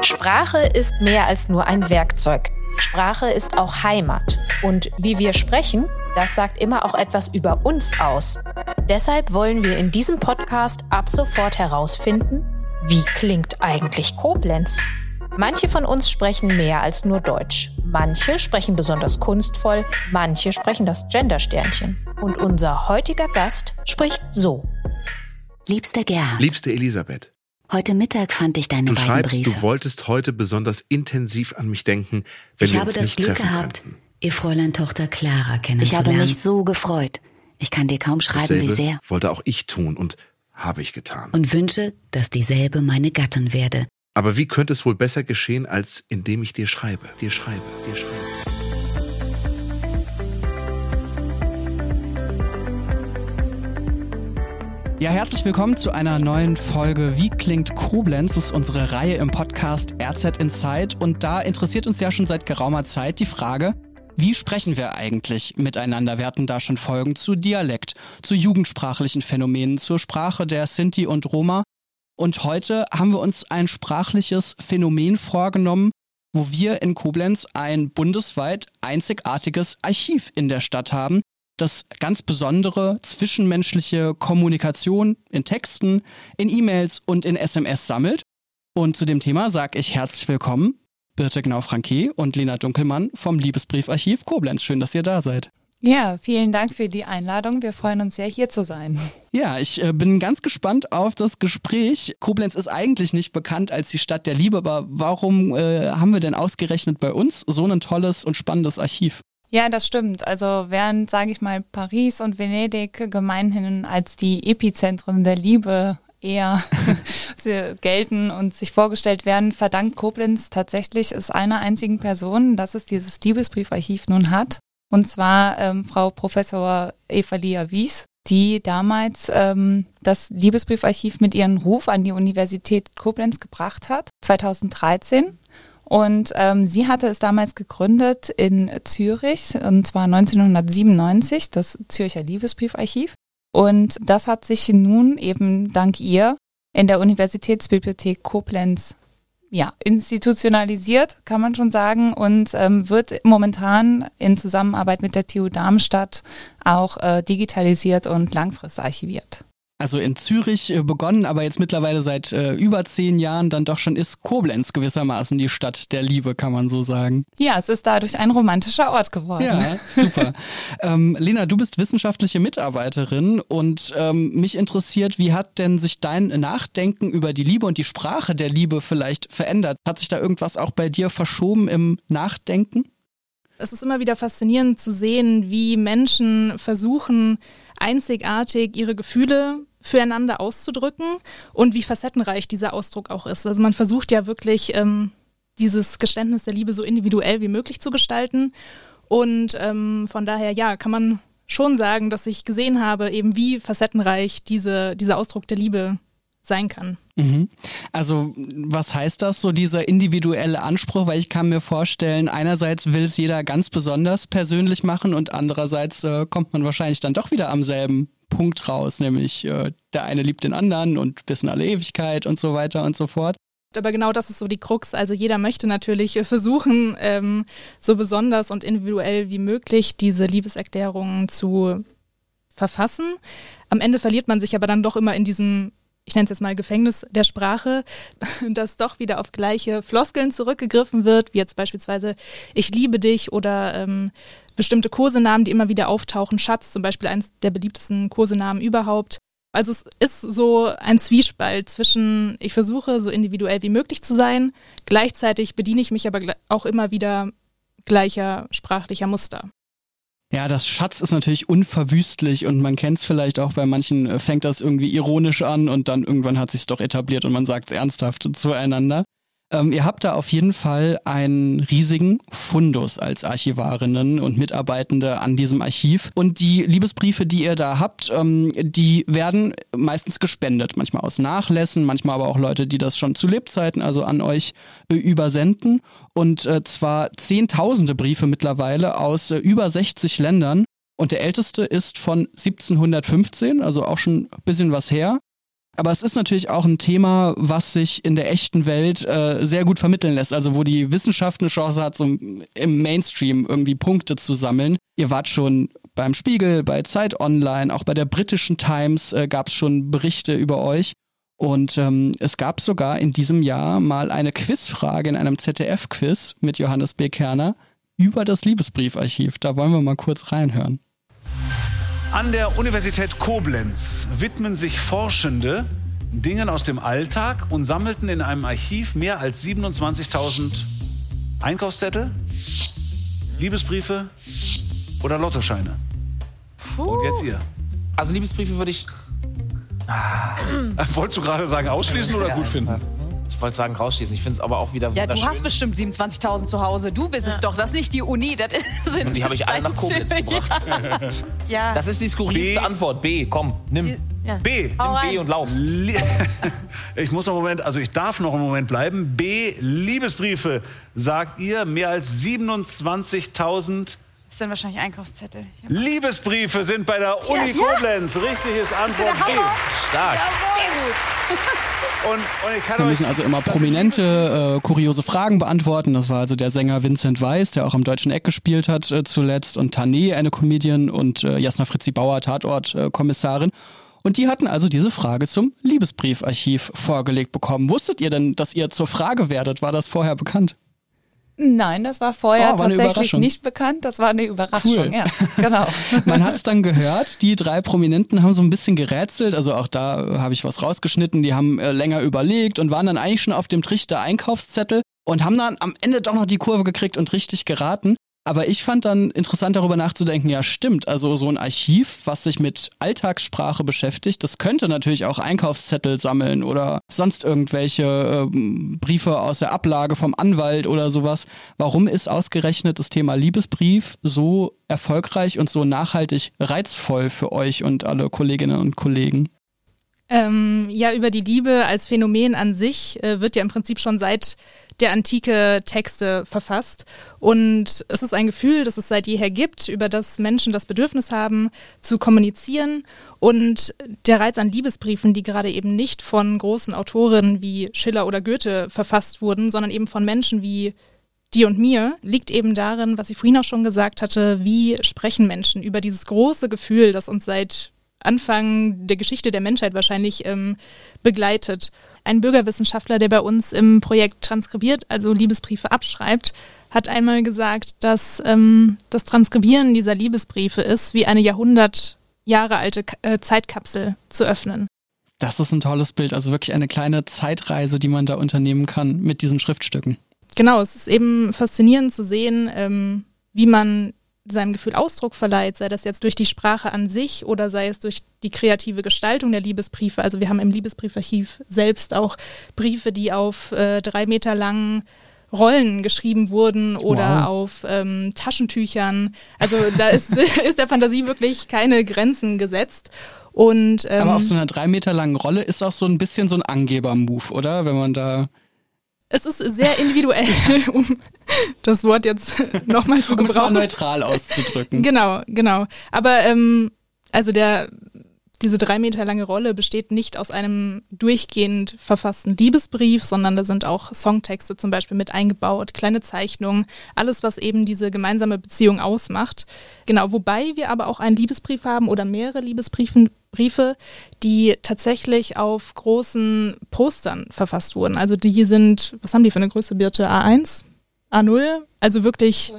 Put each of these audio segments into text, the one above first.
Sprache ist mehr als nur ein Werkzeug. Sprache ist auch Heimat. Und wie wir sprechen, das sagt immer auch etwas über uns aus. Deshalb wollen wir in diesem Podcast ab sofort herausfinden, wie klingt eigentlich Koblenz? Manche von uns sprechen mehr als nur Deutsch. Manche sprechen besonders kunstvoll, manche sprechen das Gendersternchen. Und unser heutiger Gast spricht so. Liebster Gerhard. Liebste Elisabeth. Heute Mittag fand ich deine Du beiden schreibst, Briefe. du wolltest heute besonders intensiv an mich denken, wenn ich wir habe uns das nicht Glück treffen gehabt, könnten. ihr Fräulein Tochter Clara Ich kennenzulernen. habe mich so gefreut. Ich kann dir kaum schreiben, Dasselbe wie sehr. wollte auch ich tun und habe ich getan. Und wünsche, dass dieselbe meine Gattin werde. Aber wie könnte es wohl besser geschehen, als indem ich dir schreibe, dir schreibe, dir schreibe? Ja, herzlich willkommen zu einer neuen Folge Wie klingt Koblenz? Das ist unsere Reihe im Podcast RZ Inside und da interessiert uns ja schon seit geraumer Zeit die Frage, wie sprechen wir eigentlich miteinander? Wir hatten da schon Folgen zu Dialekt, zu jugendsprachlichen Phänomenen, zur Sprache der Sinti und Roma und heute haben wir uns ein sprachliches Phänomen vorgenommen, wo wir in Koblenz ein bundesweit einzigartiges Archiv in der Stadt haben, das ganz besondere zwischenmenschliche Kommunikation in Texten, in E-Mails und in SMS sammelt. Und zu dem Thema sage ich herzlich willkommen, Birte Gnau-Franke und Lena Dunkelmann vom Liebesbriefarchiv Koblenz. Schön, dass ihr da seid. Ja, vielen Dank für die Einladung. Wir freuen uns sehr, hier zu sein. Ja, ich äh, bin ganz gespannt auf das Gespräch. Koblenz ist eigentlich nicht bekannt als die Stadt der Liebe, aber warum äh, haben wir denn ausgerechnet bei uns so ein tolles und spannendes Archiv? Ja, das stimmt. Also während, sage ich mal, Paris und Venedig gemeinhin als die Epizentren der Liebe eher gelten und sich vorgestellt werden, verdankt Koblenz tatsächlich es einer einzigen Person, dass es dieses Liebesbriefarchiv nun hat. Und zwar ähm, Frau Professor Eva Lia Wies, die damals ähm, das Liebesbriefarchiv mit ihrem Ruf an die Universität Koblenz gebracht hat, 2013. Und ähm, sie hatte es damals gegründet in Zürich, und zwar 1997, das Zürcher Liebesbriefarchiv. Und das hat sich nun eben dank ihr in der Universitätsbibliothek Koblenz ja, institutionalisiert, kann man schon sagen, und ähm, wird momentan in Zusammenarbeit mit der TU Darmstadt auch äh, digitalisiert und langfristig archiviert. Also in Zürich äh, begonnen, aber jetzt mittlerweile seit äh, über zehn Jahren dann doch schon ist Koblenz gewissermaßen die Stadt der Liebe, kann man so sagen. Ja, es ist dadurch ein romantischer Ort geworden. Ja, super. ähm, Lena, du bist wissenschaftliche Mitarbeiterin und ähm, mich interessiert, wie hat denn sich dein Nachdenken über die Liebe und die Sprache der Liebe vielleicht verändert? Hat sich da irgendwas auch bei dir verschoben im Nachdenken? Es ist immer wieder faszinierend zu sehen, wie Menschen versuchen, einzigartig ihre Gefühle füreinander auszudrücken und wie facettenreich dieser Ausdruck auch ist. Also man versucht ja wirklich, ähm, dieses Geständnis der Liebe so individuell wie möglich zu gestalten. Und ähm, von daher, ja, kann man schon sagen, dass ich gesehen habe, eben wie facettenreich diese, dieser Ausdruck der Liebe sein kann. Mhm. Also was heißt das, so dieser individuelle Anspruch? Weil ich kann mir vorstellen, einerseits will es jeder ganz besonders persönlich machen und andererseits äh, kommt man wahrscheinlich dann doch wieder am selben Punkt raus, nämlich äh, der eine liebt den anderen und bis in alle Ewigkeit und so weiter und so fort. Aber genau das ist so die Krux. Also jeder möchte natürlich versuchen, ähm, so besonders und individuell wie möglich diese Liebeserklärungen zu verfassen. Am Ende verliert man sich aber dann doch immer in diesem ich nenne es jetzt mal Gefängnis der Sprache, dass doch wieder auf gleiche Floskeln zurückgegriffen wird, wie jetzt beispielsweise ich liebe dich oder ähm, bestimmte Kosenamen, die immer wieder auftauchen. Schatz zum Beispiel eines der beliebtesten Kosenamen überhaupt. Also es ist so ein Zwiespalt zwischen, ich versuche so individuell wie möglich zu sein, gleichzeitig bediene ich mich aber auch immer wieder gleicher sprachlicher Muster. Ja, das Schatz ist natürlich unverwüstlich und man kennt es vielleicht auch bei manchen, äh, fängt das irgendwie ironisch an und dann irgendwann hat sich doch etabliert und man sagt es ernsthaft zueinander. Ähm, ihr habt da auf jeden Fall einen riesigen Fundus als Archivarinnen und Mitarbeitende an diesem Archiv. Und die Liebesbriefe, die ihr da habt, ähm, die werden meistens gespendet. Manchmal aus Nachlässen, manchmal aber auch Leute, die das schon zu Lebzeiten, also an euch äh, übersenden. Und äh, zwar zehntausende Briefe mittlerweile aus äh, über 60 Ländern. Und der älteste ist von 1715, also auch schon ein bisschen was her. Aber es ist natürlich auch ein Thema, was sich in der echten Welt äh, sehr gut vermitteln lässt. Also wo die Wissenschaft eine Chance hat, so im Mainstream irgendwie Punkte zu sammeln. Ihr wart schon beim Spiegel, bei Zeit Online, auch bei der britischen Times äh, gab es schon Berichte über euch. Und ähm, es gab sogar in diesem Jahr mal eine Quizfrage in einem ZDF-Quiz mit Johannes B. Kerner über das Liebesbriefarchiv. Da wollen wir mal kurz reinhören. An der Universität Koblenz widmen sich Forschende Dingen aus dem Alltag und sammelten in einem Archiv mehr als 27.000 Einkaufszettel, Liebesbriefe oder Lottoscheine. Und jetzt ihr. Also Liebesbriefe würde ich Ah. Wolltest du gerade sagen, ausschließen oder gut finden? Ich wollte sagen, rausschließen. Ich finde es aber auch wieder Ja, du hast bestimmt 27.000 zu Hause. Du bist ja. es doch. Das ist nicht die Uni. Das sind Und die habe ich alle nach Koblenz gebracht. ja. Das ist die skurrilste B. Antwort. B, komm, nimm. Ja. B. Nimm B und lauf. Ich muss noch einen Moment, also ich darf noch einen Moment bleiben. B. Liebesbriefe. Sagt ihr mehr als 27.000 das sind wahrscheinlich Einkaufszettel. Liebesbriefe sind bei der Uni yes. Koblenz. Richtig ist Antwort B. Stark. Ja, sehr gut. Und, und ich kann Wir müssen also immer prominente, äh, kuriose Fragen beantworten. Das war also der Sänger Vincent Weiss, der auch am Deutschen Eck gespielt hat äh, zuletzt. Und Tané, eine Comedian. Und äh, Jasna Fritzi Bauer, Tatort-Kommissarin. Und die hatten also diese Frage zum Liebesbriefarchiv vorgelegt bekommen. Wusstet ihr denn, dass ihr zur Frage werdet? War das vorher bekannt? Nein, das war vorher oh, war tatsächlich nicht bekannt. Das war eine Überraschung, cool. ja, genau. Man hat es dann gehört, die drei Prominenten haben so ein bisschen gerätselt, also auch da habe ich was rausgeschnitten, die haben äh, länger überlegt und waren dann eigentlich schon auf dem Trichter Einkaufszettel und haben dann am Ende doch noch die Kurve gekriegt und richtig geraten. Aber ich fand dann interessant darüber nachzudenken, ja stimmt, also so ein Archiv, was sich mit Alltagssprache beschäftigt, das könnte natürlich auch Einkaufszettel sammeln oder sonst irgendwelche äh, Briefe aus der Ablage vom Anwalt oder sowas. Warum ist ausgerechnet das Thema Liebesbrief so erfolgreich und so nachhaltig reizvoll für euch und alle Kolleginnen und Kollegen? Ähm, ja, über die Liebe als Phänomen an sich äh, wird ja im Prinzip schon seit der Antike Texte verfasst. Und es ist ein Gefühl, das es seit jeher gibt, über das Menschen das Bedürfnis haben, zu kommunizieren. Und der Reiz an Liebesbriefen, die gerade eben nicht von großen Autoren wie Schiller oder Goethe verfasst wurden, sondern eben von Menschen wie dir und mir, liegt eben darin, was ich vorhin auch schon gesagt hatte, wie sprechen Menschen über dieses große Gefühl, das uns seit Anfang der Geschichte der Menschheit wahrscheinlich ähm, begleitet. Ein Bürgerwissenschaftler, der bei uns im Projekt transkribiert, also Liebesbriefe abschreibt, hat einmal gesagt, dass ähm, das Transkribieren dieser Liebesbriefe ist, wie eine Jahrhundert Jahre alte äh, Zeitkapsel zu öffnen. Das ist ein tolles Bild, also wirklich eine kleine Zeitreise, die man da unternehmen kann mit diesen Schriftstücken. Genau, es ist eben faszinierend zu sehen, ähm, wie man seinem Gefühl Ausdruck verleiht, sei das jetzt durch die Sprache an sich oder sei es durch die kreative Gestaltung der Liebesbriefe. Also wir haben im Liebesbriefarchiv selbst auch Briefe, die auf äh, drei Meter langen Rollen geschrieben wurden oder wow. auf ähm, Taschentüchern. Also da ist, ist der Fantasie wirklich keine Grenzen gesetzt. Und, ähm, Aber auf so einer drei Meter langen Rolle ist auch so ein bisschen so ein Angeber-Move, oder? Wenn man da es ist sehr individuell, um das Wort jetzt nochmal zu gebrauchen. Um es neutral auszudrücken. Genau, genau. Aber ähm, also der diese drei Meter lange Rolle besteht nicht aus einem durchgehend verfassten Liebesbrief, sondern da sind auch Songtexte zum Beispiel mit eingebaut, kleine Zeichnungen, alles, was eben diese gemeinsame Beziehung ausmacht. Genau, wobei wir aber auch einen Liebesbrief haben oder mehrere Liebesbriefe, Briefe, die tatsächlich auf großen Postern verfasst wurden. Also die sind, was haben die für eine Größe, Birte? A1? A0? Also wirklich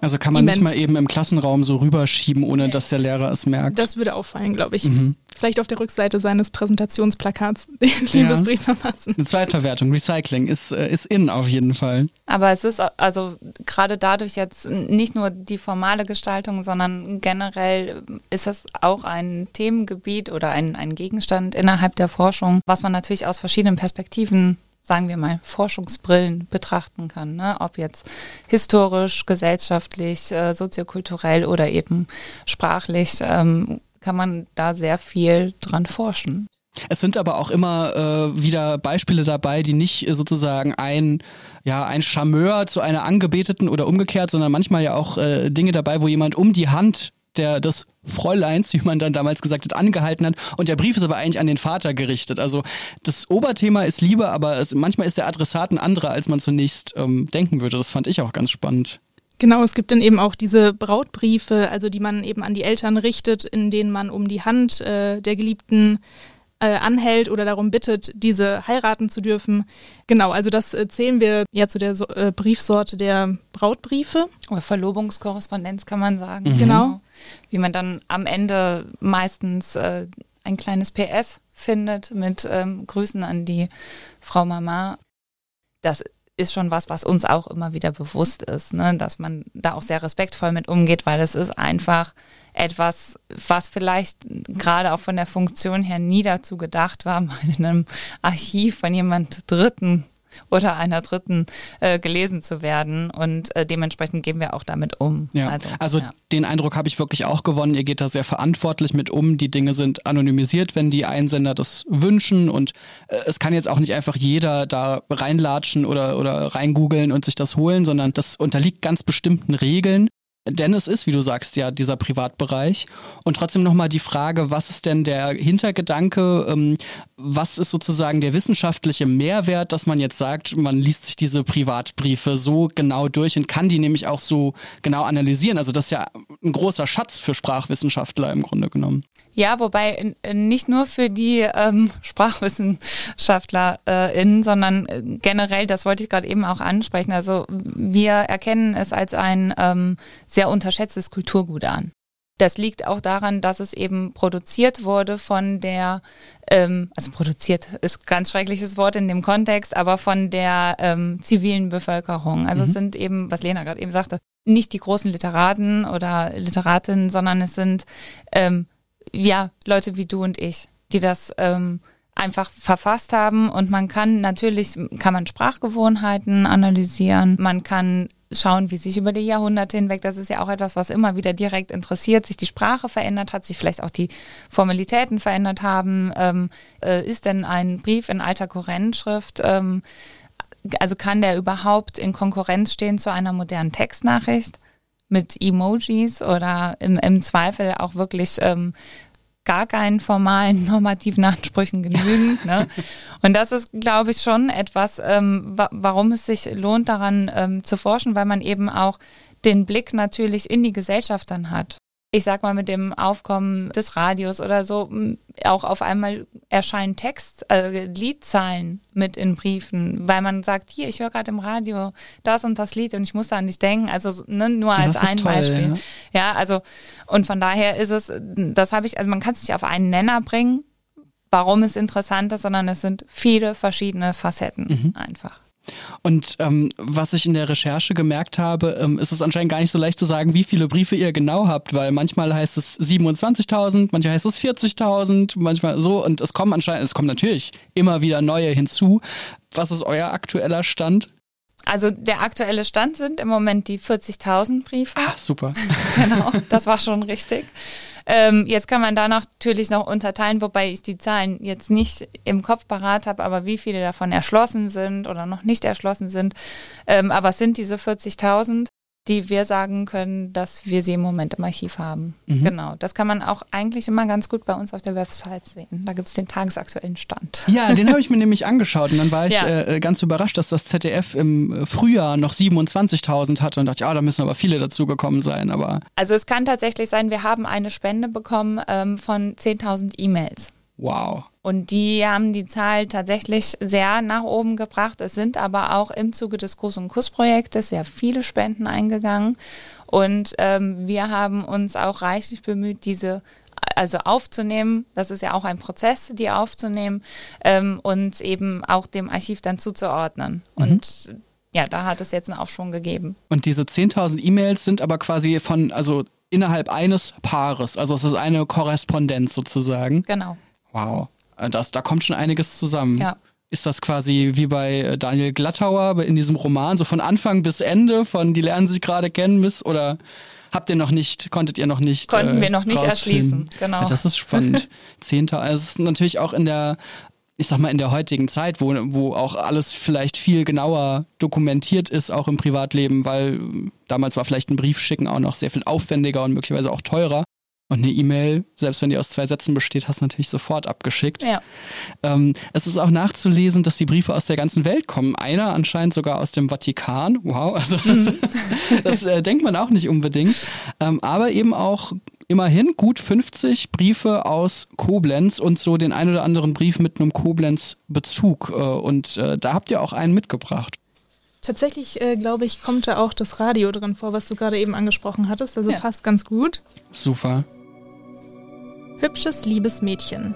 also kann man immens. nicht mal eben im Klassenraum so rüberschieben, ohne nee. dass der Lehrer es merkt. Das würde auffallen, glaube ich. Mhm. Vielleicht auf der Rückseite seines Präsentationsplakats den Liebesbrief verfassen. Eine Zweitverwertung, Recycling ist, äh, ist in auf jeden Fall. Aber es ist also gerade dadurch jetzt nicht nur die formale Gestaltung, sondern generell ist es auch ein Themengebiet oder ein, ein Gegenstand innerhalb der Forschung, was man natürlich aus verschiedenen Perspektiven sagen wir mal, Forschungsbrillen betrachten kann. Ne? Ob jetzt historisch, gesellschaftlich, äh, soziokulturell oder eben sprachlich, ähm, kann man da sehr viel dran forschen. Es sind aber auch immer äh, wieder Beispiele dabei, die nicht sozusagen ein, ja, ein Charmeur zu einer Angebeteten oder umgekehrt, sondern manchmal ja auch äh, Dinge dabei, wo jemand um die Hand der des Fräuleins, wie man dann damals gesagt hat, angehalten hat. Und der Brief ist aber eigentlich an den Vater gerichtet. Also das Oberthema ist Liebe, aber es, manchmal ist der Adressat ein anderer, als man zunächst ähm, denken würde. Das fand ich auch ganz spannend. Genau, es gibt dann eben auch diese Brautbriefe, also die man eben an die Eltern richtet, in denen man um die Hand äh, der Geliebten äh, anhält oder darum bittet, diese heiraten zu dürfen. Genau, also das äh, zählen wir ja zu der so äh, Briefsorte der Brautbriefe. Oder Verlobungskorrespondenz kann man sagen. Mhm. Genau. Wie man dann am Ende meistens äh, ein kleines PS findet mit ähm, Grüßen an die Frau Mama. Das ist schon was, was uns auch immer wieder bewusst ist, ne? dass man da auch sehr respektvoll mit umgeht, weil es ist einfach etwas, was vielleicht gerade auch von der Funktion her nie dazu gedacht war, mal in einem Archiv von jemand Dritten oder einer Dritten äh, gelesen zu werden. Und äh, dementsprechend gehen wir auch damit um. Ja. Also, also ja. den Eindruck habe ich wirklich auch gewonnen. Ihr geht da sehr verantwortlich mit um. Die Dinge sind anonymisiert, wenn die Einsender das wünschen. Und äh, es kann jetzt auch nicht einfach jeder da reinlatschen oder, oder reingoogeln und sich das holen, sondern das unterliegt ganz bestimmten Regeln. Denn es ist, wie du sagst, ja dieser Privatbereich. Und trotzdem nochmal die Frage, was ist denn der Hintergedanke? Ähm, was ist sozusagen der wissenschaftliche Mehrwert, dass man jetzt sagt, man liest sich diese Privatbriefe so genau durch und kann die nämlich auch so genau analysieren? Also das ist ja ein großer Schatz für Sprachwissenschaftler im Grunde genommen. Ja, wobei nicht nur für die ähm, SprachwissenschaftlerInnen, sondern äh, generell, das wollte ich gerade eben auch ansprechen. Also wir erkennen es als ein ähm, sehr unterschätztes Kulturgut an. Das liegt auch daran, dass es eben produziert wurde von der, ähm, also produziert ist ganz schreckliches Wort in dem Kontext, aber von der ähm, zivilen Bevölkerung. Also mhm. es sind eben, was Lena gerade eben sagte, nicht die großen Literaten oder Literatinnen, sondern es sind ähm, ja, Leute wie du und ich, die das ähm, einfach verfasst haben und man kann natürlich, kann man Sprachgewohnheiten analysieren, man kann schauen, wie sich über die Jahrhunderte hinweg, das ist ja auch etwas, was immer wieder direkt interessiert, sich die Sprache verändert hat, sich vielleicht auch die Formalitäten verändert haben. Ähm, äh, ist denn ein Brief in alter Korrentschrift, ähm, also kann der überhaupt in Konkurrenz stehen zu einer modernen Textnachricht? Mit Emojis oder im, im Zweifel auch wirklich ähm, gar keinen formalen normativen Ansprüchen genügen. ne? Und das ist, glaube ich, schon etwas, ähm, wa warum es sich lohnt, daran ähm, zu forschen, weil man eben auch den Blick natürlich in die Gesellschaft dann hat ich sag mal, mit dem Aufkommen des Radios oder so, auch auf einmal erscheinen Text, äh, Liedzeilen mit in Briefen, weil man sagt, hier, ich höre gerade im Radio das und das Lied und ich muss da an dich denken. Also ne, nur als ein toll, Beispiel. Ja. ja, also und von daher ist es, das habe ich, also man kann es nicht auf einen Nenner bringen, warum es interessant ist, sondern es sind viele verschiedene Facetten mhm. einfach. Und ähm, was ich in der Recherche gemerkt habe, ähm, ist es anscheinend gar nicht so leicht zu sagen, wie viele Briefe ihr genau habt, weil manchmal heißt es 27.000, manchmal heißt es 40.000, manchmal so und es kommen anscheinend, es kommen natürlich immer wieder neue hinzu. Was ist euer aktueller Stand? Also der aktuelle Stand sind im Moment die 40.000 Briefe. Ah, super. genau, das war schon richtig. Ähm, jetzt kann man da natürlich noch unterteilen, wobei ich die Zahlen jetzt nicht im Kopf parat habe, aber wie viele davon erschlossen sind oder noch nicht erschlossen sind. Ähm, aber es sind diese 40.000 die wir sagen können, dass wir sie im Moment im Archiv haben. Mhm. Genau. Das kann man auch eigentlich immer ganz gut bei uns auf der Website sehen. Da gibt es den tagesaktuellen Stand. Ja, den habe ich mir nämlich angeschaut und dann war ich ja. äh, ganz überrascht, dass das ZDF im Frühjahr noch 27.000 hatte und dachte, ja, da müssen aber viele dazugekommen sein. Aber also es kann tatsächlich sein, wir haben eine Spende bekommen ähm, von 10.000 E-Mails. Wow. Und die haben die Zahl tatsächlich sehr nach oben gebracht. Es sind aber auch im Zuge des Gruß- und Kuss-Projektes sehr viele Spenden eingegangen. Und ähm, wir haben uns auch reichlich bemüht, diese also aufzunehmen. Das ist ja auch ein Prozess, die aufzunehmen ähm, und eben auch dem Archiv dann zuzuordnen. Mhm. Und ja, da hat es jetzt einen Aufschwung gegeben. Und diese 10.000 E-Mails sind aber quasi von, also innerhalb eines Paares. Also es ist eine Korrespondenz sozusagen. Genau. Wow. Äh, das, da kommt schon einiges zusammen. Ja. Ist das quasi wie bei äh, Daniel Glattauer in diesem Roman, so von Anfang bis Ende, von die lernen sich gerade kennen bis oder habt ihr noch nicht, konntet ihr noch nicht? Konnten äh, wir noch nicht erschließen, genau. Ja, das ist spannend. Zehnter, also es ist natürlich auch in der ich sag mal, in der heutigen Zeit, wo, wo auch alles vielleicht viel genauer dokumentiert ist, auch im Privatleben, weil damals war vielleicht ein Brief schicken auch noch sehr viel aufwendiger und möglicherweise auch teurer. Und eine E-Mail, selbst wenn die aus zwei Sätzen besteht, hast du natürlich sofort abgeschickt. Ja. Ähm, es ist auch nachzulesen, dass die Briefe aus der ganzen Welt kommen. Einer anscheinend sogar aus dem Vatikan. Wow, also mhm. das äh, denkt man auch nicht unbedingt. Ähm, aber eben auch immerhin gut 50 Briefe aus Koblenz und so den ein oder anderen Brief mit einem Koblenz-Bezug. Äh, und äh, da habt ihr auch einen mitgebracht. Tatsächlich, äh, glaube ich, kommt da auch das Radio drin vor, was du gerade eben angesprochen hattest. Also Ja. passt ganz gut. Super. Hübsches, liebes Mädchen.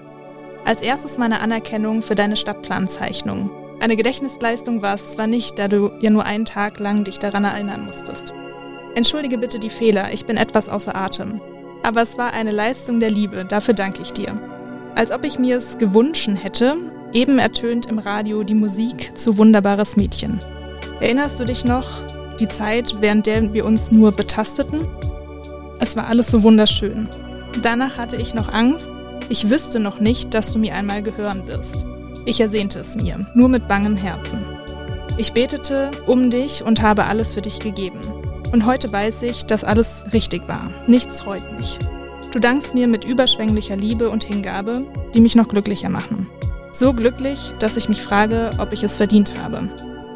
Als erstes meine Anerkennung für deine Stadtplanzeichnung. Eine Gedächtnisleistung war es zwar nicht, da du ja nur einen Tag lang dich daran erinnern musstest. Entschuldige bitte die Fehler, ich bin etwas außer Atem. Aber es war eine Leistung der Liebe, dafür danke ich dir. Als ob ich mir es gewünschen hätte, eben ertönt im Radio die Musik zu Wunderbares Mädchen. Erinnerst du dich noch, die Zeit, während der wir uns nur betasteten? Es war alles so wunderschön. Danach hatte ich noch Angst. Ich wüsste noch nicht, dass du mir einmal gehören wirst. Ich ersehnte es mir, nur mit bangem Herzen. Ich betete um dich und habe alles für dich gegeben. Und heute weiß ich, dass alles richtig war. Nichts reut mich. Du dankst mir mit überschwänglicher Liebe und Hingabe, die mich noch glücklicher machen. So glücklich, dass ich mich frage, ob ich es verdient habe.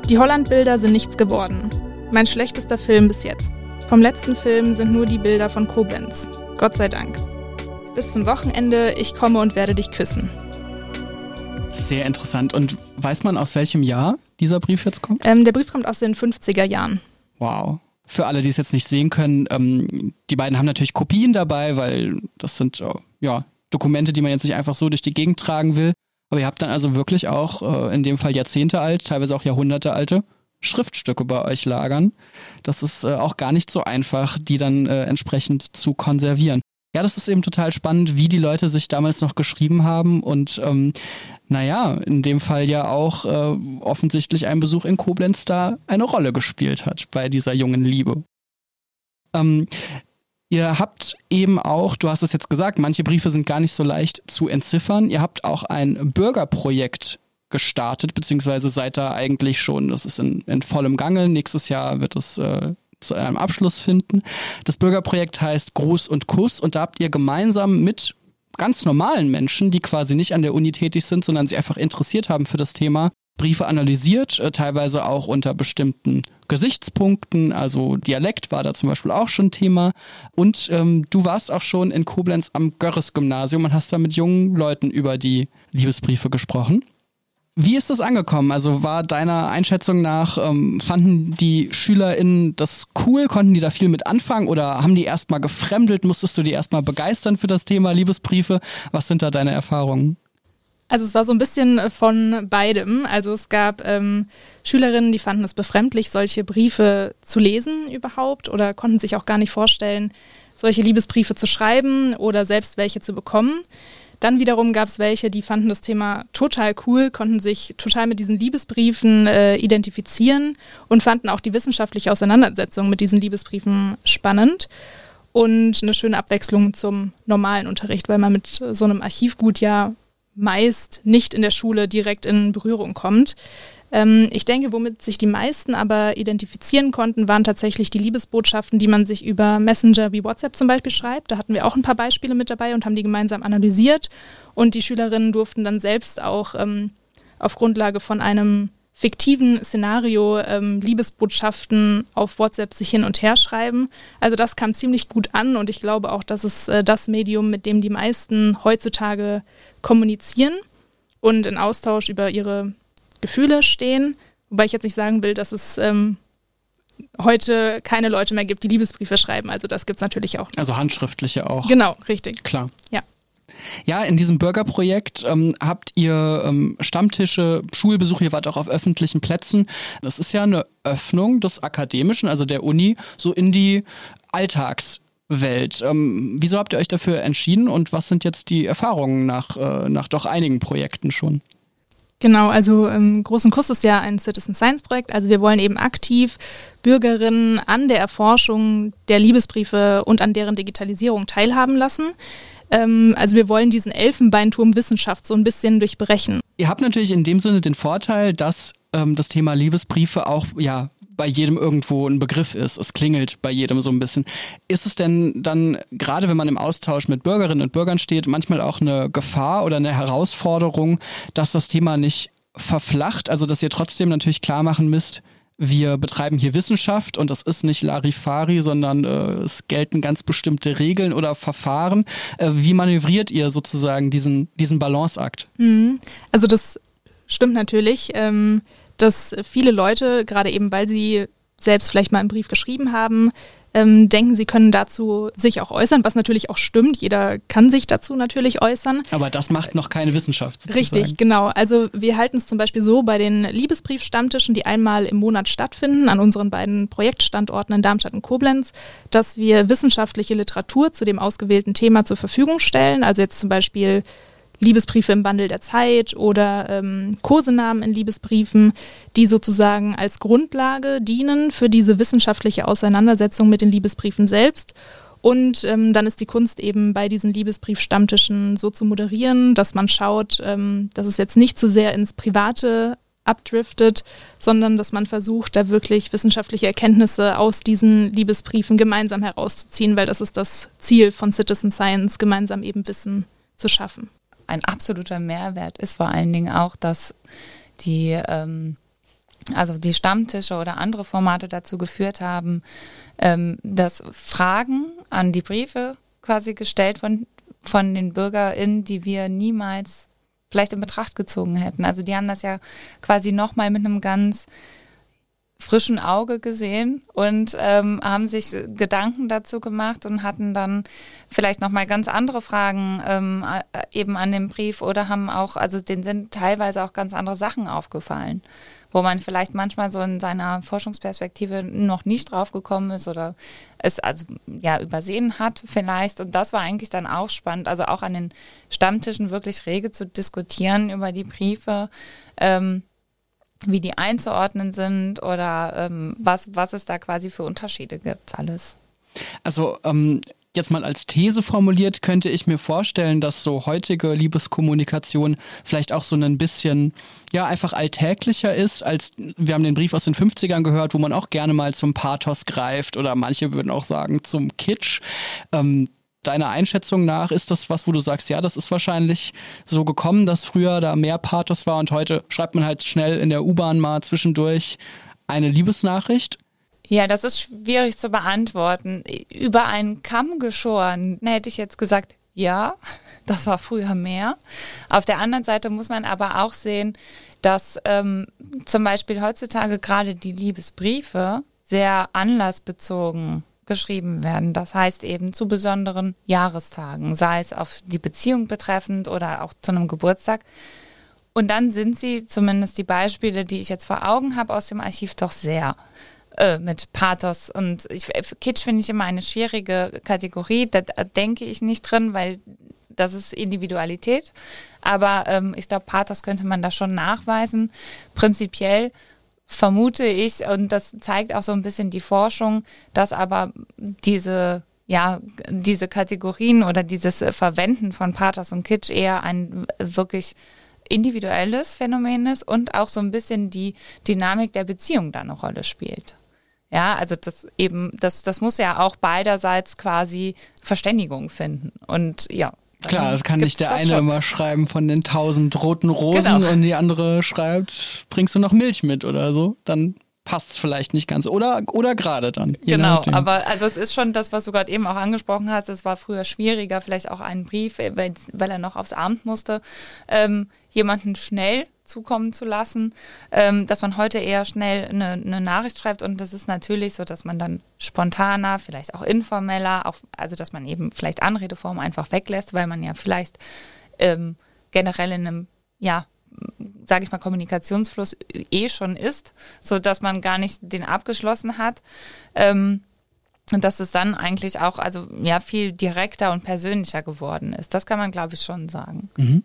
Die Holland-Bilder sind nichts geworden. Mein schlechtester Film bis jetzt. Vom letzten Film sind nur die Bilder von Koblenz. Gott sei Dank. Bis zum Wochenende, ich komme und werde dich küssen. Sehr interessant. Und weiß man, aus welchem Jahr dieser Brief jetzt kommt? Ähm, der Brief kommt aus den 50er Jahren. Wow. Für alle, die es jetzt nicht sehen können, ähm, die beiden haben natürlich Kopien dabei, weil das sind äh, ja Dokumente, die man jetzt nicht einfach so durch die Gegend tragen will. Aber ihr habt dann also wirklich auch äh, in dem Fall Jahrzehnte alt, teilweise auch Jahrhunderte alte Schriftstücke bei euch lagern. Das ist äh, auch gar nicht so einfach, die dann äh, entsprechend zu konservieren. Ja, das ist eben total spannend, wie die Leute sich damals noch geschrieben haben und ähm, naja, in dem Fall ja auch äh, offensichtlich ein Besuch in Koblenz da eine Rolle gespielt hat bei dieser jungen Liebe. Ähm, ihr habt eben auch, du hast es jetzt gesagt, manche Briefe sind gar nicht so leicht zu entziffern. Ihr habt auch ein Bürgerprojekt gestartet, beziehungsweise seid da eigentlich schon, das ist in, in vollem Gange. Nächstes Jahr wird es äh, zu einem Abschluss finden. Das Bürgerprojekt heißt Gruß und Kuss und da habt ihr gemeinsam mit ganz normalen Menschen, die quasi nicht an der Uni tätig sind, sondern sich einfach interessiert haben für das Thema, Briefe analysiert, äh, teilweise auch unter bestimmten Gesichtspunkten. Also Dialekt war da zum Beispiel auch schon Thema. Und ähm, du warst auch schon in Koblenz am Görres-Gymnasium und hast da mit jungen Leuten über die Liebesbriefe gesprochen. Wie ist das angekommen? Also war deiner Einschätzung nach, ähm, fanden die SchülerInnen das cool? Konnten die da viel mit anfangen oder haben die erstmal gefremdelt? Musstest du die erstmal begeistern für das Thema Liebesbriefe? Was sind da deine Erfahrungen? Also es war so ein bisschen von beidem. Also es gab ähm, Schülerinnen, die fanden es befremdlich, solche Briefe zu lesen überhaupt oder konnten sich auch gar nicht vorstellen, solche Liebesbriefe zu schreiben oder selbst welche zu bekommen. Dann wiederum gab es welche, die fanden das Thema total cool, konnten sich total mit diesen Liebesbriefen äh, identifizieren und fanden auch die wissenschaftliche Auseinandersetzung mit diesen Liebesbriefen spannend und eine schöne Abwechslung zum normalen Unterricht, weil man mit so einem Archivgut ja meist nicht in der Schule direkt in Berührung kommt. Ähm, ich denke, womit sich die meisten aber identifizieren konnten, waren tatsächlich die Liebesbotschaften, die man sich über Messenger wie WhatsApp zum Beispiel schreibt. Da hatten wir auch ein paar Beispiele mit dabei und haben die gemeinsam analysiert. Und die Schülerinnen durften dann selbst auch ähm, auf Grundlage von einem fiktiven Szenario ähm, Liebesbotschaften auf WhatsApp sich hin und her schreiben. Also das kam ziemlich gut an und ich glaube auch, dass es äh, das Medium, mit dem die meisten heutzutage kommunizieren und in Austausch über ihre Gefühle stehen. Wobei ich jetzt nicht sagen will, dass es ähm, heute keine Leute mehr gibt, die Liebesbriefe schreiben. Also das gibt es natürlich auch. Also handschriftliche auch. Genau, richtig. Klar. Ja. Ja, in diesem Bürgerprojekt ähm, habt ihr ähm, Stammtische, Schulbesuche, ihr wart auch auf öffentlichen Plätzen. Das ist ja eine Öffnung des Akademischen, also der Uni, so in die Alltagswelt. Ähm, wieso habt ihr euch dafür entschieden und was sind jetzt die Erfahrungen nach, äh, nach doch einigen Projekten schon? Genau, also ähm, Großen Kuss ist ja ein Citizen Science Projekt. Also wir wollen eben aktiv Bürgerinnen an der Erforschung der Liebesbriefe und an deren Digitalisierung teilhaben lassen. Ähm, also wir wollen diesen Elfenbeinturm Wissenschaft so ein bisschen durchbrechen. Ihr habt natürlich in dem Sinne den Vorteil, dass ähm, das Thema Liebesbriefe auch ja bei jedem irgendwo ein Begriff ist. Es klingelt bei jedem so ein bisschen. Ist es denn dann, gerade wenn man im Austausch mit Bürgerinnen und Bürgern steht, manchmal auch eine Gefahr oder eine Herausforderung, dass das Thema nicht verflacht? Also, dass ihr trotzdem natürlich klar machen müsst, wir betreiben hier Wissenschaft und das ist nicht Larifari, sondern äh, es gelten ganz bestimmte Regeln oder Verfahren. Äh, wie manövriert ihr sozusagen diesen, diesen Balanceakt? Mhm. Also das stimmt natürlich. Ähm dass viele Leute, gerade eben weil sie selbst vielleicht mal einen Brief geschrieben haben, ähm, denken, sie können dazu sich auch äußern, was natürlich auch stimmt. Jeder kann sich dazu natürlich äußern. Aber das macht noch keine Wissenschaft. Sozusagen. Richtig, genau. Also wir halten es zum Beispiel so bei den Liebesbriefstammtischen, die einmal im Monat stattfinden, an unseren beiden Projektstandorten in Darmstadt und Koblenz, dass wir wissenschaftliche Literatur zu dem ausgewählten Thema zur Verfügung stellen. Also jetzt zum Beispiel Liebesbriefe im Wandel der Zeit oder ähm, Kosenamen in Liebesbriefen, die sozusagen als Grundlage dienen für diese wissenschaftliche Auseinandersetzung mit den Liebesbriefen selbst. Und ähm, dann ist die Kunst eben bei diesen Liebesbriefstammtischen so zu moderieren, dass man schaut, ähm, dass es jetzt nicht zu sehr ins Private abdriftet, sondern dass man versucht, da wirklich wissenschaftliche Erkenntnisse aus diesen Liebesbriefen gemeinsam herauszuziehen, weil das ist das Ziel von Citizen Science, gemeinsam eben Wissen zu schaffen ein absoluter Mehrwert ist vor allen Dingen auch, dass die, ähm, also die Stammtische oder andere Formate dazu geführt haben, ähm, dass Fragen an die Briefe quasi gestellt von, von den BürgerInnen, die wir niemals vielleicht in Betracht gezogen hätten. Also die haben das ja quasi nochmal mit einem ganz frischen Auge gesehen und ähm, haben sich Gedanken dazu gemacht und hatten dann vielleicht noch mal ganz andere Fragen ähm, eben an dem Brief oder haben auch, also denen sind teilweise auch ganz andere Sachen aufgefallen, wo man vielleicht manchmal so in seiner Forschungsperspektive noch nicht drauf gekommen ist oder es also ja übersehen hat vielleicht und das war eigentlich dann auch spannend, also auch an den Stammtischen wirklich rege zu diskutieren über die Briefe. Ähm, wie die einzuordnen sind oder ähm, was, was es da quasi für Unterschiede gibt, alles. Also ähm, jetzt mal als These formuliert, könnte ich mir vorstellen, dass so heutige Liebeskommunikation vielleicht auch so ein bisschen, ja, einfach alltäglicher ist, als wir haben den Brief aus den 50ern gehört, wo man auch gerne mal zum Pathos greift oder manche würden auch sagen zum Kitsch. Ähm, deiner Einschätzung nach ist das was, wo du sagst, ja, das ist wahrscheinlich so gekommen, dass früher da mehr Pathos war und heute schreibt man halt schnell in der U-Bahn mal zwischendurch eine Liebesnachricht? Ja, das ist schwierig zu beantworten. Über einen Kamm geschoren hätte ich jetzt gesagt, ja, das war früher mehr. Auf der anderen Seite muss man aber auch sehen, dass ähm, zum Beispiel heutzutage gerade die Liebesbriefe sehr anlassbezogen geschrieben werden. Das heißt eben zu besonderen Jahrestagen, sei es auf die Beziehung betreffend oder auch zu einem Geburtstag. Und dann sind sie, zumindest die Beispiele, die ich jetzt vor Augen habe aus dem Archiv, doch sehr äh, mit Pathos. Und ich, Kitsch finde ich immer eine schwierige Kategorie. Da, da denke ich nicht drin, weil das ist Individualität. Aber ähm, ich glaube, Pathos könnte man da schon nachweisen. Prinzipiell vermute ich, und das zeigt auch so ein bisschen die Forschung, dass aber diese ja, diese Kategorien oder dieses Verwenden von Pathos und Kitsch eher ein wirklich individuelles Phänomen ist und auch so ein bisschen die Dynamik der Beziehung da eine Rolle spielt. Ja, also das eben, das, das muss ja auch beiderseits quasi Verständigung finden. Und ja, Klar, das kann nicht der eine schon. immer schreiben von den tausend roten Rosen genau. und die andere schreibt, bringst du noch Milch mit oder so? Dann passt es vielleicht nicht ganz. Oder, oder gerade dann. Genau, aber also es ist schon das, was du gerade eben auch angesprochen hast. Es war früher schwieriger, vielleicht auch einen Brief, weil, weil er noch aufs Amt musste, ähm, jemanden schnell zukommen zu lassen, ähm, dass man heute eher schnell eine, eine, Nachricht schreibt und das ist natürlich so, dass man dann spontaner, vielleicht auch informeller, auch, also dass man eben vielleicht Anredeformen einfach weglässt, weil man ja vielleicht ähm, generell in einem, ja, sage ich mal, Kommunikationsfluss eh schon ist, so dass man gar nicht den abgeschlossen hat. Ähm, und dass es dann eigentlich auch, also ja, viel direkter und persönlicher geworden ist. Das kann man, glaube ich, schon sagen. Mhm.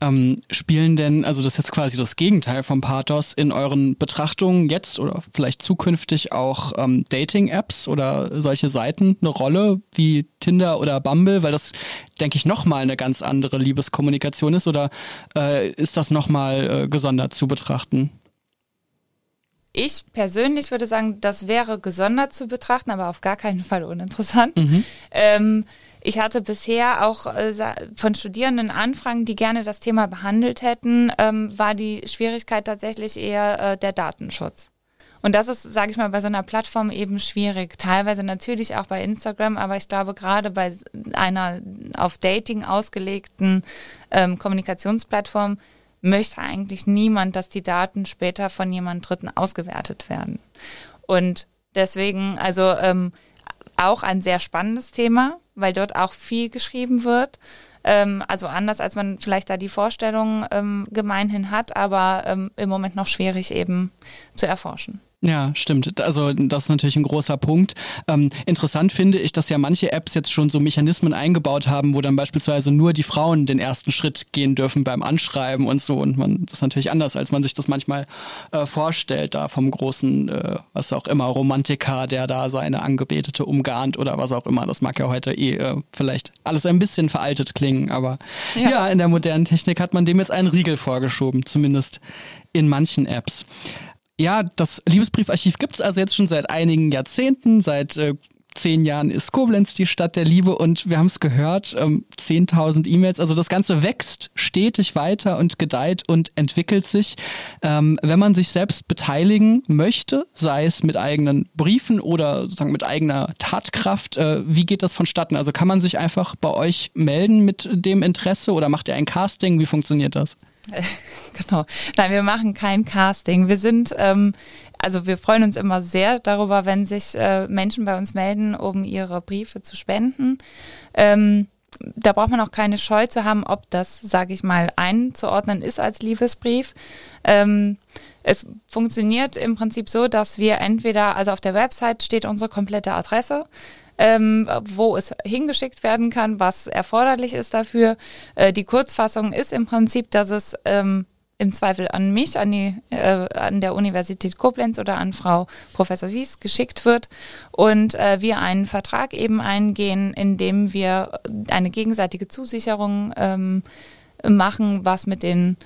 Ähm, spielen denn, also das ist jetzt quasi das Gegenteil vom Pathos, in euren Betrachtungen jetzt oder vielleicht zukünftig auch ähm, Dating-Apps oder solche Seiten eine Rolle wie Tinder oder Bumble, weil das, denke ich, nochmal eine ganz andere Liebeskommunikation ist oder äh, ist das nochmal äh, gesondert zu betrachten? Ich persönlich würde sagen, das wäre gesondert zu betrachten, aber auf gar keinen Fall uninteressant. Mhm. Ähm, ich hatte bisher auch äh, von Studierenden Anfragen, die gerne das Thema behandelt hätten, ähm, war die Schwierigkeit tatsächlich eher äh, der Datenschutz. Und das ist, sage ich mal, bei so einer Plattform eben schwierig. Teilweise natürlich auch bei Instagram, aber ich glaube gerade bei einer auf Dating ausgelegten ähm, Kommunikationsplattform möchte eigentlich niemand, dass die Daten später von jemand Dritten ausgewertet werden. Und deswegen, also ähm, auch ein sehr spannendes Thema, weil dort auch viel geschrieben wird. Ähm, also anders, als man vielleicht da die Vorstellung ähm, gemeinhin hat, aber ähm, im Moment noch schwierig eben zu erforschen. Ja, stimmt. Also das ist natürlich ein großer Punkt. Ähm, interessant finde ich, dass ja manche Apps jetzt schon so Mechanismen eingebaut haben, wo dann beispielsweise nur die Frauen den ersten Schritt gehen dürfen beim Anschreiben und so. Und man das ist natürlich anders, als man sich das manchmal äh, vorstellt, da vom großen, äh, was auch immer, Romantiker, der da seine Angebetete umgarnt oder was auch immer. Das mag ja heute eh äh, vielleicht alles ein bisschen veraltet klingen, aber ja. ja, in der modernen Technik hat man dem jetzt einen Riegel vorgeschoben, zumindest in manchen Apps. Ja, das Liebesbriefarchiv gibt es also jetzt schon seit einigen Jahrzehnten, seit äh, zehn Jahren ist Koblenz die Stadt der Liebe und wir haben es gehört, ähm, 10.000 E-Mails. Also das Ganze wächst stetig weiter und gedeiht und entwickelt sich. Ähm, wenn man sich selbst beteiligen möchte, sei es mit eigenen Briefen oder sozusagen mit eigener Tatkraft, äh, wie geht das vonstatten? Also kann man sich einfach bei euch melden mit dem Interesse oder macht ihr ein Casting? Wie funktioniert das? Genau. Nein, wir machen kein Casting. Wir sind, ähm, also wir freuen uns immer sehr darüber, wenn sich äh, Menschen bei uns melden, um ihre Briefe zu spenden. Ähm, da braucht man auch keine Scheu zu haben, ob das, sage ich mal, einzuordnen ist als Liebesbrief. Ähm, es funktioniert im Prinzip so, dass wir entweder, also auf der Website steht unsere komplette Adresse, ähm, wo es hingeschickt werden kann, was erforderlich ist dafür. Äh, die Kurzfassung ist im Prinzip, dass es ähm, im Zweifel an mich, an, die, äh, an der Universität Koblenz oder an Frau Professor Wies geschickt wird und äh, wir einen Vertrag eben eingehen, in dem wir eine gegenseitige Zusicherung ähm, machen, was mit den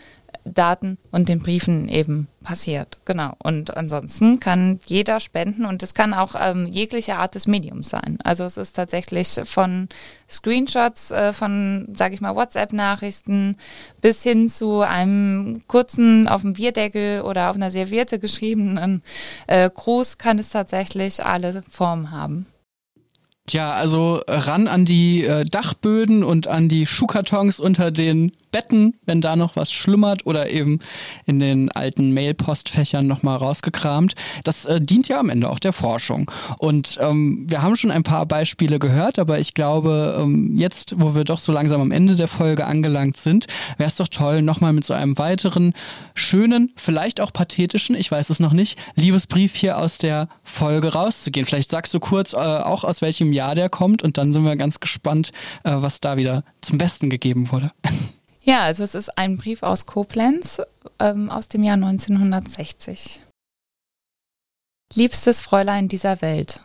Daten und den Briefen eben passiert. Genau. Und ansonsten kann jeder spenden und es kann auch ähm, jegliche Art des Mediums sein. Also es ist tatsächlich von Screenshots äh, von, sage ich mal, WhatsApp-Nachrichten bis hin zu einem kurzen auf dem Bierdeckel oder auf einer Serviette geschriebenen äh, Gruß kann es tatsächlich alle Formen haben. Tja, also ran an die äh, Dachböden und an die Schuhkartons unter den Betten, wenn da noch was schlummert oder eben in den alten Mailpostfächern nochmal rausgekramt. Das äh, dient ja am Ende auch der Forschung. Und ähm, wir haben schon ein paar Beispiele gehört, aber ich glaube, ähm, jetzt, wo wir doch so langsam am Ende der Folge angelangt sind, wäre es doch toll, nochmal mit so einem weiteren schönen, vielleicht auch pathetischen, ich weiß es noch nicht, Liebesbrief hier aus der Folge rauszugehen. Vielleicht sagst du kurz äh, auch, aus welchem Jahr der kommt und dann sind wir ganz gespannt, äh, was da wieder zum Besten gegeben wurde. Ja, also es ist ein Brief aus Koblenz ähm, aus dem Jahr 1960. Liebstes Fräulein dieser Welt,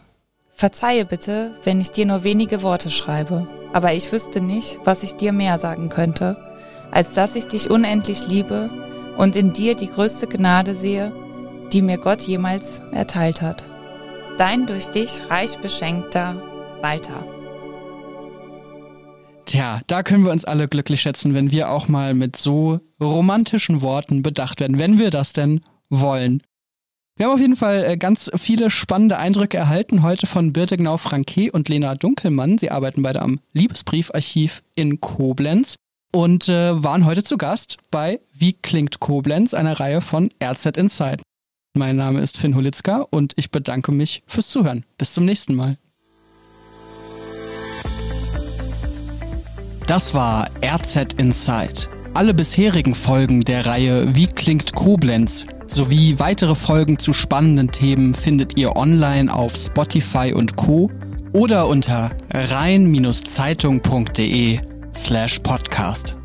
verzeihe bitte, wenn ich dir nur wenige Worte schreibe, aber ich wüsste nicht, was ich dir mehr sagen könnte, als dass ich dich unendlich liebe und in dir die größte Gnade sehe, die mir Gott jemals erteilt hat. Dein durch dich reich beschenkter Walter. Tja, da können wir uns alle glücklich schätzen, wenn wir auch mal mit so romantischen Worten bedacht werden, wenn wir das denn wollen. Wir haben auf jeden Fall äh, ganz viele spannende Eindrücke erhalten heute von Birte Gnau Franke und Lena Dunkelmann. Sie arbeiten beide am Liebesbriefarchiv in Koblenz und äh, waren heute zu Gast bei Wie klingt Koblenz, einer Reihe von RZ Inside. Mein Name ist Finn Holitzka und ich bedanke mich fürs Zuhören. Bis zum nächsten Mal. Das war RZ Inside. Alle bisherigen Folgen der Reihe Wie klingt Koblenz sowie weitere Folgen zu spannenden Themen findet ihr online auf Spotify und Co. oder unter rhein-zeitung.de slash podcast.